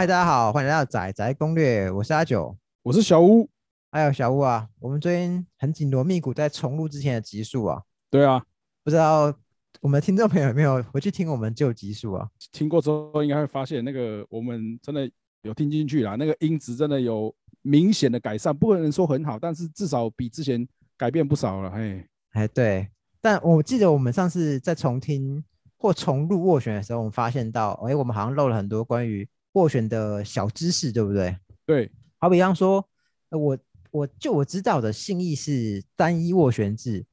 嗨，大家好，欢迎来到仔仔攻略，我是阿九，我是小屋。还有小屋啊，我们最近很紧锣密鼓在重录之前的集数啊。对啊，不知道我们的听众朋友有没有回去听我们旧集数啊？听过之后应该会发现，那个我们真的有听进去啦，那个音质真的有明显的改善，不能说很好，但是至少比之前改变不少了。嘿，哎，对，但我记得我们上次在重听或重录斡旋的时候，我们发现到，哎，我们好像漏了很多关于斡旋的小知识，对不对？对，好比方说，呃我我就我知道的信义是单一斡旋制，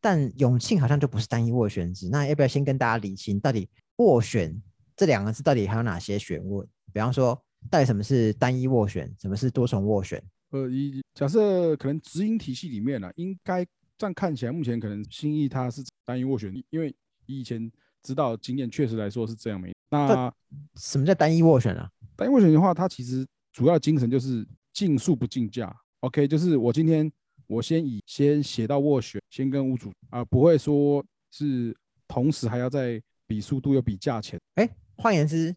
但永庆好像就不是单一斡旋制。那要不要先跟大家理清，到底斡旋这两个字到底还有哪些学问？比方说，到底什么是单一斡旋，什么是多重斡旋？呃，以假设可能直营体系里面呢，应该这样看起来，目前可能新义它是单一斡旋，因为以前知道经验确实来说是这样没。那什么叫单一斡旋啊？单一斡旋的话，它其实主要精神就是竞速不竞价。OK，就是我今天我先以先写到斡旋，先跟屋主啊，不会说是同时还要再比速度又比价钱。哎，换言之，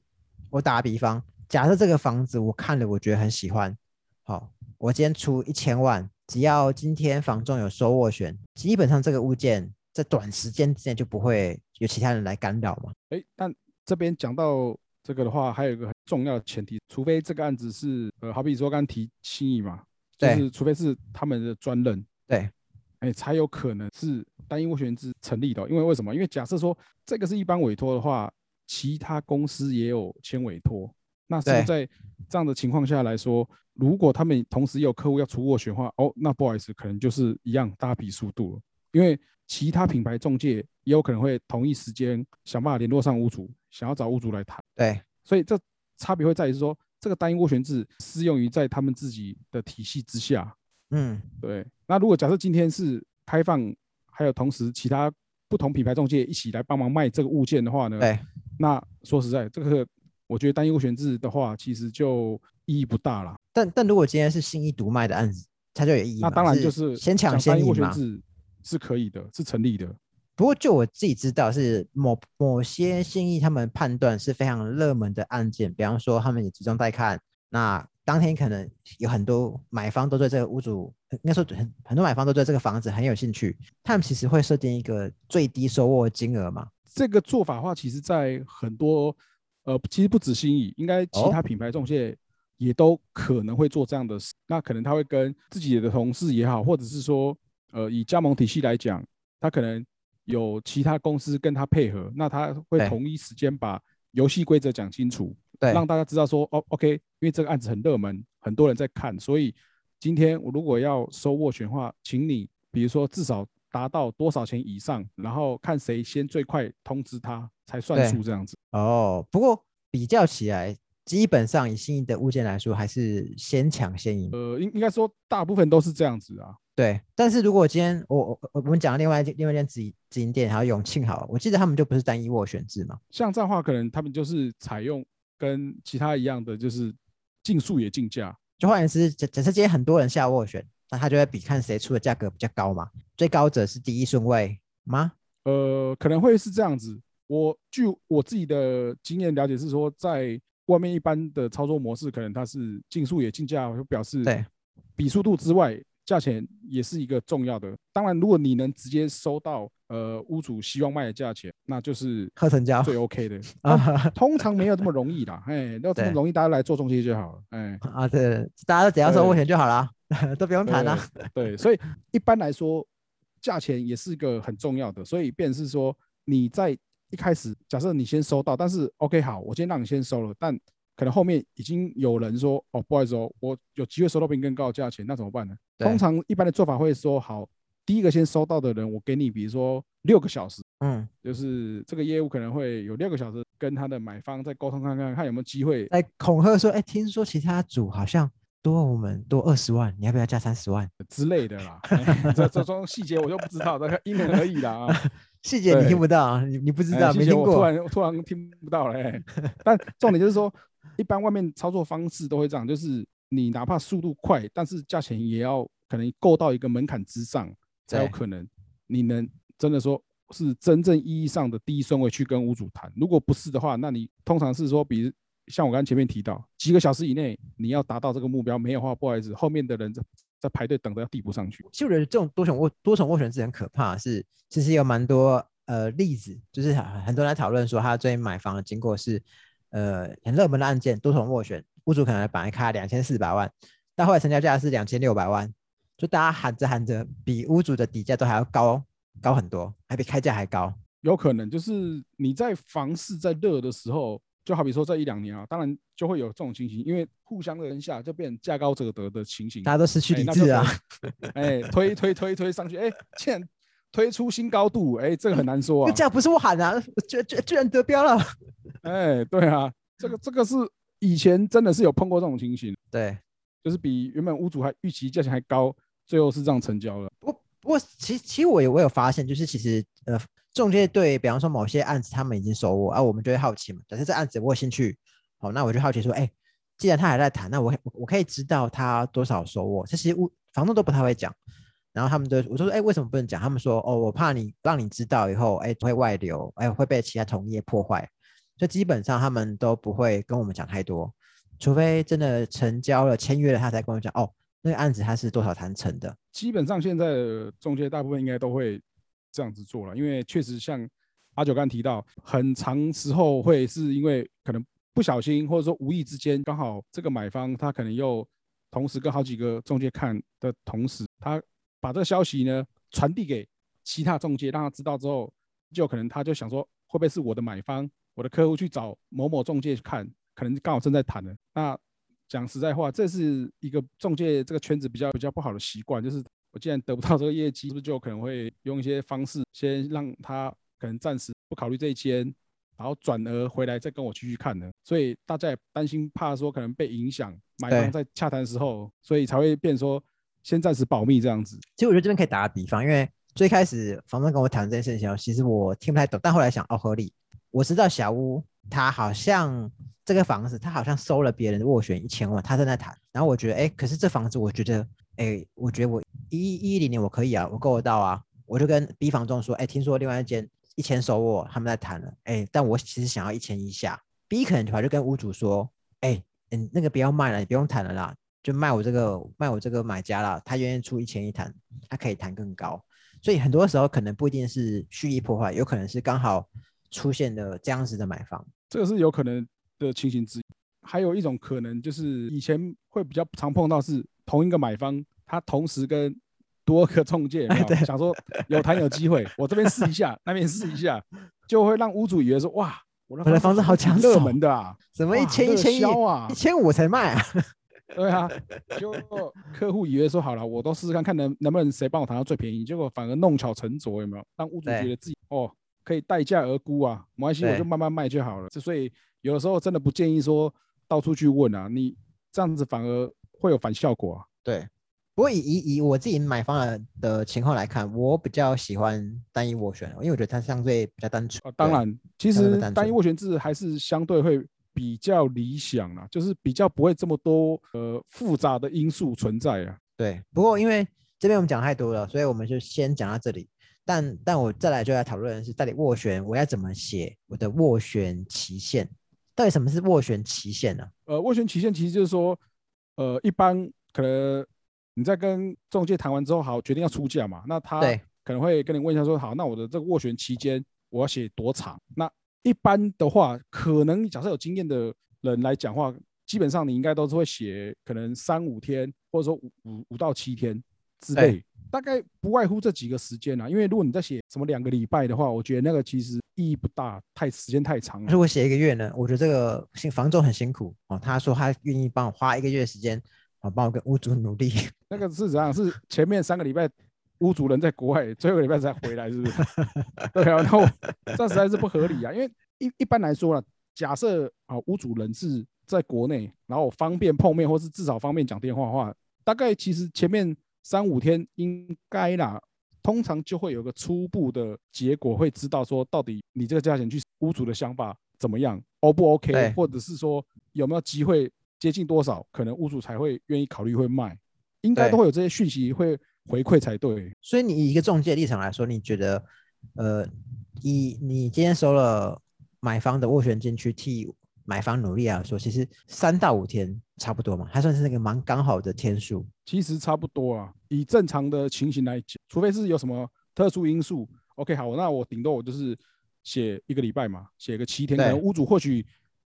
我打个比方，假设这个房子我看了，我觉得很喜欢，好，我今天出一千万，只要今天房仲有收斡旋，基本上这个物件在短时间之内就不会有其他人来干扰嘛。哎，但这边讲到这个的话，还有一个很重要的前提，除非这个案子是呃，好比说刚刚提新意嘛。就是除非是他们的专任，对，哎，才有可能是单一斡旋制成立的。因为为什么？因为假设说这个是一般委托的话，其他公司也有签委托，那是在这样的情况下来说，如果他们同时有客户要出斡旋的话，哦，那不好意思，可能就是一样大比速度了。因为其他品牌中介也有可能会同一时间想办法联络上屋主，想要找屋主来谈。对，所以这差别会在于是说。这个单一斡旋制适用于在他们自己的体系之下，嗯，对。那如果假设今天是开放，还有同时其他不同品牌中介一起来帮忙卖这个物件的话呢？对。那说实在，这个我觉得单一斡旋制的话，其实就意义不大了。但但如果今天是新一独卖的案子，它就有意义。那当然就是先抢先赢嘛。是可以的，是成立的。不过，就我自己知道，是某某些信义他们判断是非常热门的案件，比方说他们也集中在看，那当天可能有很多买方都对这个屋主，应该说很很多买方都对这个房子很有兴趣，他们其实会设定一个最低收获金额嘛。这个做法的话，其实在很多呃，其实不止新意，应该其他品牌中介也都可能会做这样的事。那可能他会跟自己的同事也好，或者是说呃，以加盟体系来讲，他可能。有其他公司跟他配合，那他会同一时间把游戏规则讲清楚，对，让大家知道说，哦，OK，因为这个案子很热门，很多人在看，所以今天我如果要收斡旋的话，请你比如说至少达到多少钱以上，然后看谁先最快通知他才算数这样子。哦，不过比较起来。基本上以新的物件来说，还是先抢先赢。呃，应应该说大部分都是这样子啊。对，但是如果今天我我我们讲另外另外一间直直营店，还有永庆好了，我记得他们就不是单一斡旋制嘛。像这样话，可能他们就是采用跟其他一样的，就是竞速也竞价。就换言之，假假设今天很多人下斡旋，那他就会比看谁出的价格比较高嘛。最高者是第一顺位吗？呃，可能会是这样子。我据我自己的经验了解是说，在外面一般的操作模式，可能它是竞速也竞价，就表示对比速度之外，价钱也是一个重要的。当然，如果你能直接收到呃屋主希望卖的价钱，那就是贺成交最 OK 的 啊。通常没有这么容易啦，哎，要这么容易，大家来做中介就好了，哎啊，对，大家都只要收斡旋就好了，都不用谈了。对，所以一般来说，价钱也是一个很重要的。所以便是说你在。一开始假设你先收到，但是 OK 好，我今天让你先收了，但可能后面已经有人说哦，不好意思哦，我有机会收到比你更高的价钱，那怎么办呢？通常一般的做法会说好，第一个先收到的人，我给你，比如说六个小时，嗯，就是这个业务可能会有六个小时跟他的买方再沟通看看，看有没有机会来恐吓说，哎，听说其他组好像多我们多二十万，你要不要加三十万之类的啦？这这种细节我就不知道，大概因人而异啦啊。细节你听不到，你你不知道，没听过。突然突然听不到了，但重点就是说，一般外面操作方式都会这样，就是你哪怕速度快，但是价钱也要可能够到一个门槛之上，才有可能你能真的说是真正意义上的第一顺位去跟屋主谈。如果不是的话，那你通常是说，比如像我刚前面提到，几个小时以内你要达到这个目标，没有的话，不好意思，后面的人在在排队等着要递不上去。其实我觉得这种多重斡多重斡旋制很可怕，是其实有蛮多呃例子，就是很多人在讨论说他最近买房的经过是呃很热门的案件，多重斡旋，屋主可能本来开两千四百万，但后来成交价是两千六百万，就大家喊着喊着比屋主的底价都还要高高很多，还比开价还高。有可能就是你在房市在热的时候。就好比说这一两年啊，当然就会有这种情形，因为互相的人下就变价高者得的情形，大家都失去理智啊，哎，推推推推上去，哎，现在推出新高度，哎，这个很难说啊。这价不是我喊 的，居居居然得标了，哎，对啊，这个这个是以前真的是有碰过这种情形，对，就是比原本屋主还预期价钱还高，最后是这样成交了。不不过其其实我有我有发现，就是其实呃。中介对比方说某些案子，他们已经收握，啊，我们就会好奇嘛。假设这案子我有兴趣，好，那我就好奇说，哎，既然他还在谈，那我我可以知道他多少收握。这些屋房东都不太会讲，然后他们都我说，哎，为什么不能讲？他们说，哦，我怕你让你知道以后，哎，会外流，哎，会被其他同业破坏，所以基本上他们都不会跟我们讲太多，除非真的成交了、签约了，他才跟我讲，哦，那个案子他是多少谈成的。基本上现在的中介大部分应该都会。这样子做了，因为确实像阿九刚提到，很长时候会是因为可能不小心或者说无意之间，刚好这个买方他可能又同时跟好几个中介看的同时，他把这个消息呢传递给其他中介，让他知道之后，就可能他就想说，会不会是我的买方，我的客户去找某某中介看，可能刚好正在谈的。那讲实在话，这是一个中介这个圈子比较比较不好的习惯，就是。我既然得不到这个业绩，是不是就可能会用一些方式，先让他可能暂时不考虑这一间，然后转而回来再跟我继续看呢？所以大家也担心，怕说可能被影响，买方在洽谈的时候，所以才会变说先暂时保密这样子。其实我觉得这边可以打个比方，因为最开始房东跟我谈这件事情，其实我听不太懂，但后来想，哦，合理。我知道小屋他好像这个房子，他好像收了别人的斡旋一千万，他正在谈。然后我觉得，哎，可是这房子，我觉得。哎，我觉得我一一零年我可以啊，我够得到啊。我就跟 B 房东说，哎，听说另外一间一千收我，他们在谈了。哎，但我其实想要一千以下。B 可能跑就跟屋主说，哎，嗯，那个不要卖了，你不用谈了啦，就卖我这个卖我这个买家了，他愿意出一千一谈，他可以谈更高。所以很多时候可能不一定是蓄意破坏，有可能是刚好出现的这样子的买方，这个是有可能的情形之一。还有一种可能就是以前会比较常碰到是。同一个买方，他同时跟多个中介，想说有谈有机会，我这边试一下，那边试一下，就会让屋主以为说哇，我的房子好抢热门的啊，怎么一千一千一啊，一千五才卖啊？对啊，就客户以为说好了，我都试试看看能能不能谁帮我谈到最便宜，结果反而弄巧成拙，有没有？让屋主觉得自己哦可以待价而沽啊，没关系，我就慢慢卖就好了。所以有的时候真的不建议说到处去问啊，你这样子反而。会有反效果啊？对，不过以以以我自己买房的情况来看，我比较喜欢单一斡旋，因为我觉得它相对比较单纯。当然，其实单一斡旋制还是相对会比较理想啦，就是比较不会这么多呃复杂的因素存在啊。对，不过因为这边我们讲太多了，所以我们就先讲到这里。但但我再来就来讨论的是，到底斡旋我要怎么写我的斡旋期限？到底什么是斡旋期限呢？呃，斡旋期限其实就是说。呃，一般可能你在跟中介谈完之后，好决定要出价嘛，那他可能会跟你问一下说，好，那我的这个斡旋期间我要写多长？那一般的话，可能假设有经验的人来讲话，基本上你应该都是会写可能三五天，或者说五五五到七天之类，大概不外乎这几个时间啊。因为如果你在写什么两个礼拜的话，我觉得那个其实意义不大，太时间太长了。如果写一个月呢？我觉得这个新房总很辛苦哦。他说他愿意帮我花一个月时间，啊，帮我跟屋主努力。那个是怎样？是前面三个礼拜屋主人在国外，最后一个礼拜才回来，是不是？对啊，然后这实在是不合理啊。因为一一般来说呢，假设啊屋主人是在国内，然后方便碰面，或是至少方便讲电话的话，大概其实前面三五天应该啦。通常就会有个初步的结果，会知道说到底你这个价钱去屋主的想法怎么样，O 不 OK，或者是说有没有机会接近多少，可能屋主才会愿意考虑会卖，应该都会有这些讯息会回馈才对。所以你以一个中介立场来说，你觉得，呃，以你今天收了买方的斡旋金去替买方努力来说，其实三到五天差不多嘛，还算是那个蛮刚好的天数。其实差不多啊，以正常的情形来讲，除非是有什么特殊因素。OK，好，那我顶多我就是写一个礼拜嘛，写个七天。可能屋主或许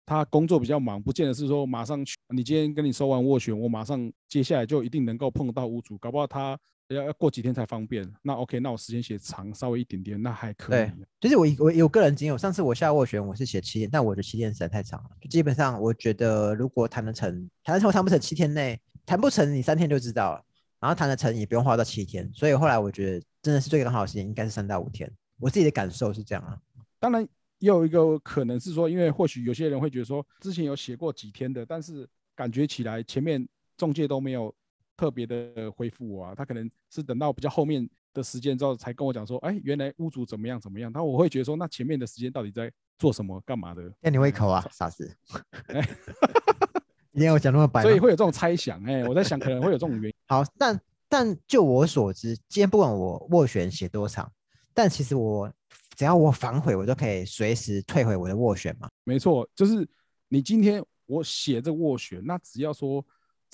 他工作比较忙，不见得是说马上去。你今天跟你收完斡旋，我马上接下来就一定能够碰到屋主，搞不好他。要要过几天才方便，那 OK，那我时间写长稍微一点点，那还可以。对，就是我我有个人经验，上次我下斡旋我是写七天，但我的七天实在太长了，就基本上我觉得如果谈得成，谈得成谈不成七天内，谈不成你三天就知道了，然后谈得成也不用花到七天，所以后来我觉得真的是最刚好的时间应该是三到五天，我自己的感受是这样啊。当然也有一个可能是说，因为或许有些人会觉得说，之前有写过几天的，但是感觉起来前面中介都没有。特别的回复我啊，他可能是等到比较后面的时间之后才跟我讲说，哎，原来屋主怎么样怎么样。他我会觉得说，那前面的时间到底在做什么干嘛的？吊你胃口啊，傻子！今天我讲那么白，所以会有这种猜想。哎，我在想可能会有这种原因。好，但但就我所知，今天不管我斡旋写多长，但其实我只要我反悔，我都可以随时退回我的斡旋嘛。没错，就是你今天我写这斡旋，那只要说。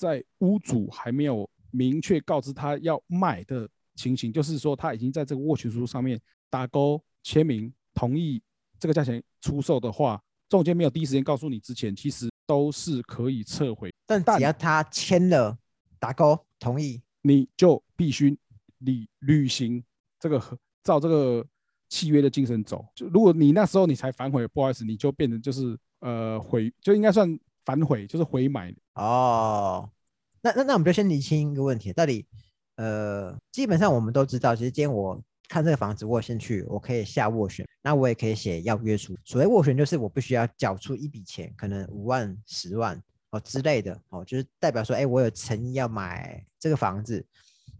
在屋主还没有明确告知他要卖的情形，就是说他已经在这个斡旋书上面打勾签名同意这个价钱出售的话，中介没有第一时间告诉你之前，其实都是可以撤回。但只要他签了打勾同意，你就必须履履行这个照这个契约的精神走。就如果你那时候你才反悔，不好意思，你就变成就是呃回就应该算。反悔就是回买哦，那那那我们就先厘清一个问题，到底呃，基本上我们都知道，其实今天我看这个房子，我先去，我可以下斡旋，那我也可以写要约书。所谓斡旋，就是我不需要缴出一笔钱，可能五万、十万哦之类的哦，就是代表说，哎，我有诚意要买这个房子。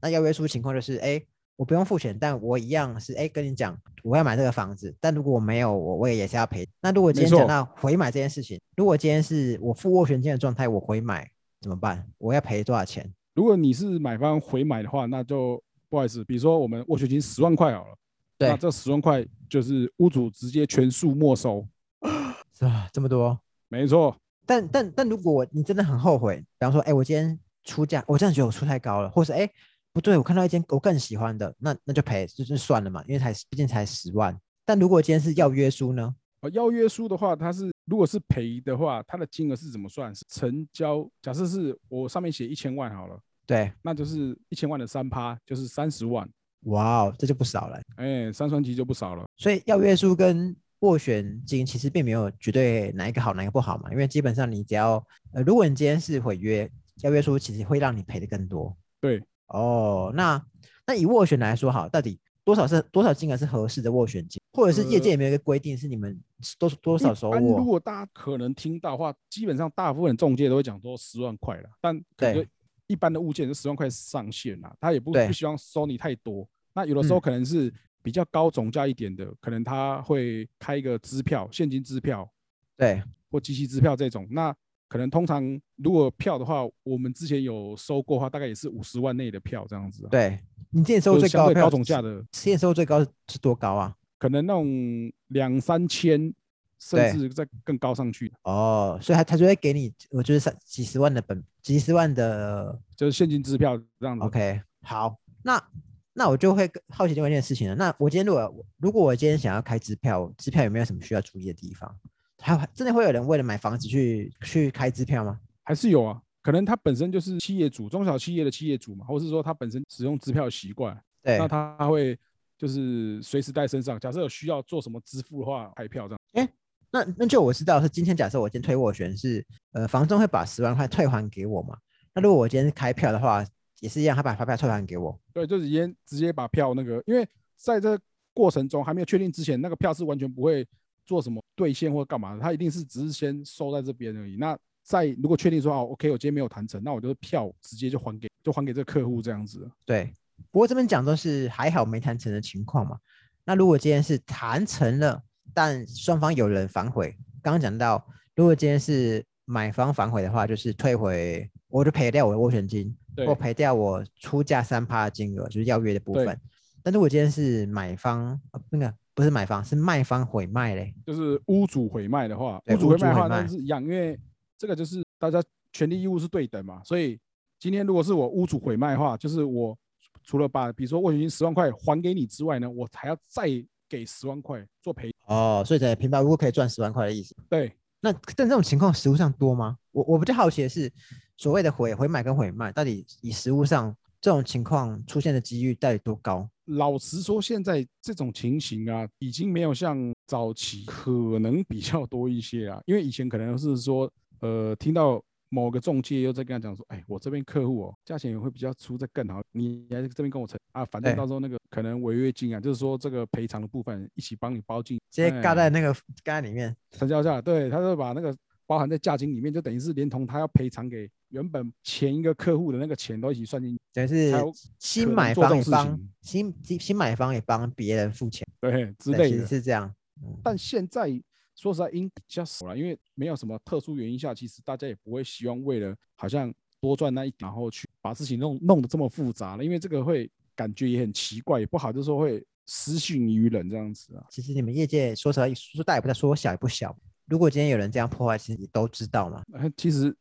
那要约书情况就是，哎。我不用付钱，但我一样是哎，跟你讲，我要买这个房子，但如果我没有，我我也也是要赔。那如果今天讲到回买这件事情，如果今天是我付斡旋金的状态，我回买怎么办？我要赔多少钱？如果你是买方回买的话，那就不好意思，比如说我们斡旋金十万块好了，那这十万块就是屋主直接全数没收，是吧？这么多？没错。但但但如果你真的很后悔，比方说，哎，我今天出价，我真的觉得我出太高了，或是哎。不对，我看到一间我更喜欢的，那那就赔，就是算了嘛，因为才毕竟才十万。但如果今天是要约书呢？哦，要约书的话，它是如果是赔的话，它的金额是怎么算？是成交？假设是我上面写一千万好了，对，那就是一千万的三趴，就是三十万。哇哦，这就不少了。哎，三双级就不少了。所以要约书跟斡旋金其实并没有绝对哪一个好哪一个不好嘛，因为基本上你只要呃，如果你今天是毁约，要约书其实会让你赔的更多。对。哦，那那以斡旋来说，好，到底多少是多少金额是合适的斡旋金，或者是业界有没有一个规定，是你们多多少收握？如果大家可能听到话，基本上大部分中介都会讲说十万块了，但感觉一般的物件是十万块上限啦，他也不不希望收你太多。那有的时候可能是比较高总价一点的，可能他会开一个支票，现金支票，对，或机器支票这种，那。可能通常如果票的话，我们之前有收过的话，大概也是五十万内的票这样子。对，你之前收最高高总价的，之前收最高是多高啊？可能那种两三千，甚至再更高上去。哦，所以他他就会给你，我觉得三几十万的本，几十万的，就是现金支票这样子。OK，好，那那我就会好奇另外一件事情了。那我今天如果如果我今天想要开支票，支票有没有什么需要注意的地方？还真的会有人为了买房子去去开支票吗？还是有啊？可能他本身就是企业主，中小企业的企业主嘛，或是说他本身使用支票习惯，对，那他会就是随时带身上。假设有需要做什么支付的话，开票这样。哎，那那就我知道是今天假设我今天推斡旋是，呃，房东会把十万块退还给我嘛？那如果我今天开票的话，也是一样，他把发票退还给我？对，就直接直接把票那个，因为在这过程中还没有确定之前，那个票是完全不会。做什么兑现或干嘛的，他一定是只是先收在这边而已。那在如果确定说哦，OK，我今天没有谈成，那我就票直接就还给，就还给这个客户这样子。对，不过这边讲都是还好没谈成的情况嘛。那如果今天是谈成了，但双方有人反悔，刚刚讲到，如果今天是买方反悔的话，就是退回，我就赔掉我的斡旋金，或赔掉我出价三趴的金额，就是要约的部分。但如果今天是买方那个不是买方，是卖方毁卖嘞。就是屋主毁卖的话，屋主毁卖的话那是一样，因为这个就是大家权利义务是对等嘛，所以今天如果是我屋主毁卖的话，就是我除了把比如说斡旋金十万块还给你之外呢，我还要再给十万块做赔。哦，所以在平白无故可以赚十万块的意思。对，那但这种情况实物上多吗？我我比较好奇的是，所谓的毁毁买跟毁卖，到底以实物上这种情况出现的几率到底多高？老实说，现在这种情形啊，已经没有像早期可能比较多一些啊，因为以前可能是说，呃，听到某个中介又在跟他讲说，哎，我这边客户哦，价钱也会比较出的更好，你来这边跟我成啊，反正到时候那个可能违约金啊，就是说这个赔偿的部分一起帮你包进，直接嘎哎在那个嘎在里面。成交价，对，他就把那个包含在价金里面，就等于是连同他要赔偿给原本前一个客户的那个钱都一起算进去，等于是新买方帮新新新买方也帮别人付钱对之类的。是这样。嗯但现在说实在，应比较少了，因为没有什么特殊原因下，其实大家也不会希望为了好像多赚那一点，然后去把事情弄弄得这么复杂了，因为这个会感觉也很奇怪，也不好，就是说会失信于人这样子啊。其实你们业界说实话，说大也不大，说小也不小。如果今天有人这样破坏，其实你都知道嘛。呃其实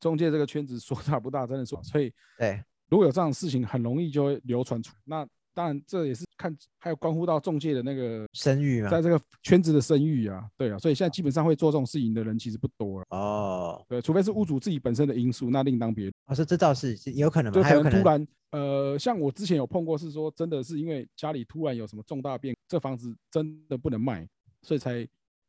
中介这个圈子说大不大，真的说，所以对，如果有这样的事情，很容易就会流传出。那当然，这也是看还有关乎到中介的那个声誉嘛。在这个圈子的声誉啊，对啊，所以现在基本上会做这种事情的人其实不多了。哦，对，除非是屋主自己本身的因素，那另当别论。我说这倒是是有可能嘛，就可能突然，呃，像我之前有碰过，是说真的是因为家里突然有什么重大变，这房子真的不能卖，所以才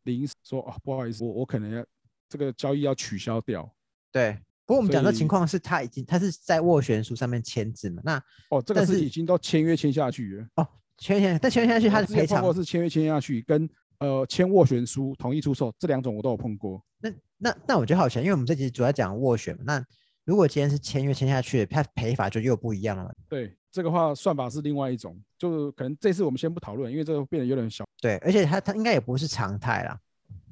临时说哦，不好意思，我我可能要这个交易要取消掉。对。不过我们讲的情况是他已经他是在斡旋书上面签字嘛，那哦，这个是是已经都签约签下去了。哦签签但签约下去他我的赔偿之前碰过，是签约签下去，跟呃签斡旋书同意出售这两种我都有碰过。那那那我觉得好像，因为我们这集主要讲斡旋嘛，那如果今天是签约签下去，他赔法就又不一样了嘛。对，这个话算法是另外一种，就是可能这次我们先不讨论，因为这个变得有点小。对，而且他他应该也不是常态啦。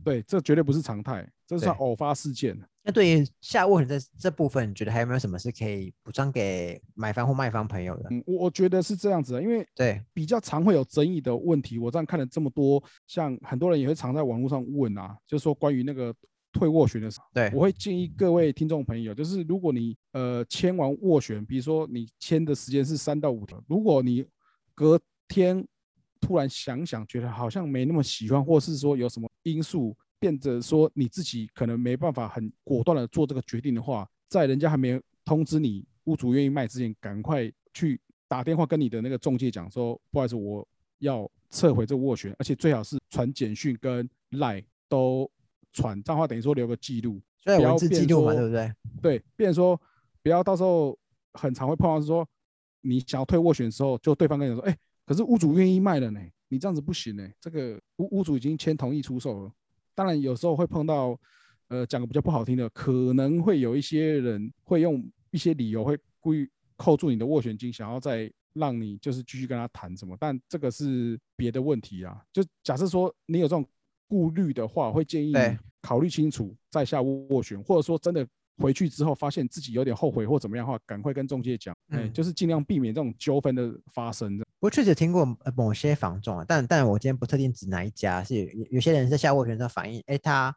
对，这绝对不是常态，这算偶发事件。那对于下斡旋这这部分，你觉得还有没有什么是可以补充给买方或卖方朋友的？嗯，我我觉得是这样子的，因为对，比较常会有争议的问题，我这样看了这么多，像很多人也会常在网络上问啊，就是说关于那个退斡旋的时候，对我会建议各位听众朋友，就是如果你呃签完斡旋，比如说你签的时间是三到五天，如果你隔天突然想想，觉得好像没那么喜欢，或是说有什么因素变得说你自己可能没办法很果断的做这个决定的话，在人家还没有通知你屋主愿意卖之前，赶快去打电话跟你的那个中介讲说，不好意思，我要撤回这个斡旋，而且最好是传简讯跟赖都传，这样的话等于说留个记录，所以文字记变录嘛，说对不对？对，变成说不要到时候很常会碰到是说你想要退斡旋的时候，就对方跟你说，哎、可是屋主愿意卖了呢，你这样子不行呢，这个屋屋主已经签同意出售了。当然有时候会碰到，呃，讲个比较不好听的，可能会有一些人会用一些理由会故意扣住你的斡旋金，想要再让你就是继续跟他谈什么，但这个是别的问题啊。就假设说你有这种顾虑的话，会建议你考虑清楚再下斡旋，或者说真的回去之后发现自己有点后悔或怎么样的话，赶快跟中介讲，就是尽量避免这种纠纷的发生。不过确实听过呃某些房仲啊，但但我今天不特定指哪一家，是有有有些人在下斡旋的时候反映，哎，他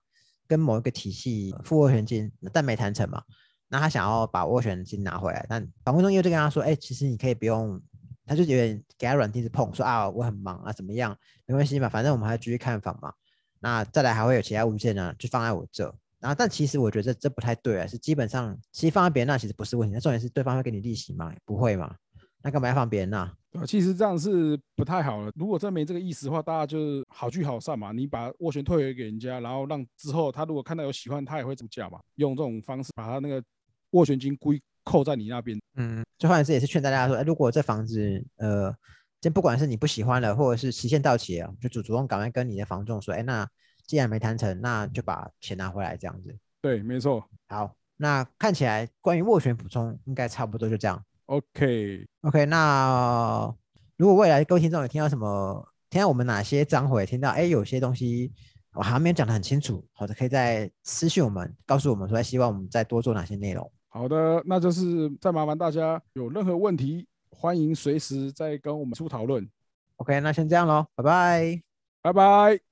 跟某一个体系付斡旋金，但没谈成嘛，那他想要把斡旋金拿回来，但房屋中介就跟他说，哎，其实你可以不用，他就有点给他软钉子碰，说啊我很忙啊怎么样，没关系嘛，反正我们还要继续看房嘛，那再来还会有其他物件呢，就放在我这。然后，但其实我觉得这这不太对啊，是基本上其实放在别人那其实不是问题，那重点是对方会给你利息吗？不会嘛？那干嘛要放别人那？其实这样是不太好了。如果真没这个意思的话，大家就是好聚好散嘛。你把斡旋退回给人家，然后让之后他如果看到有喜欢，他也会出价嘛。用这种方式把他那个斡旋金故意扣在你那边。嗯，最后一次也是劝大家说，哎，如果这房子，呃，这不管是你不喜欢了，或者是期限到期了，就主主动赶快跟你的房仲说，哎，那既然没谈成，那就把钱拿回来，这样子。对，没错。好，那看起来关于斡旋补充应该差不多就这样。OK，OK，那如果未来各位听众有听到什么，听到我们哪些章回，听到哎有些东西我好像没有讲得很清楚，或者可以在私讯我们告诉我们说，哎希望我们再多做哪些内容。好的，那就是再麻烦大家有任何问题，欢迎随时再跟我们出讨论。OK，那先这样喽，拜拜。拜拜。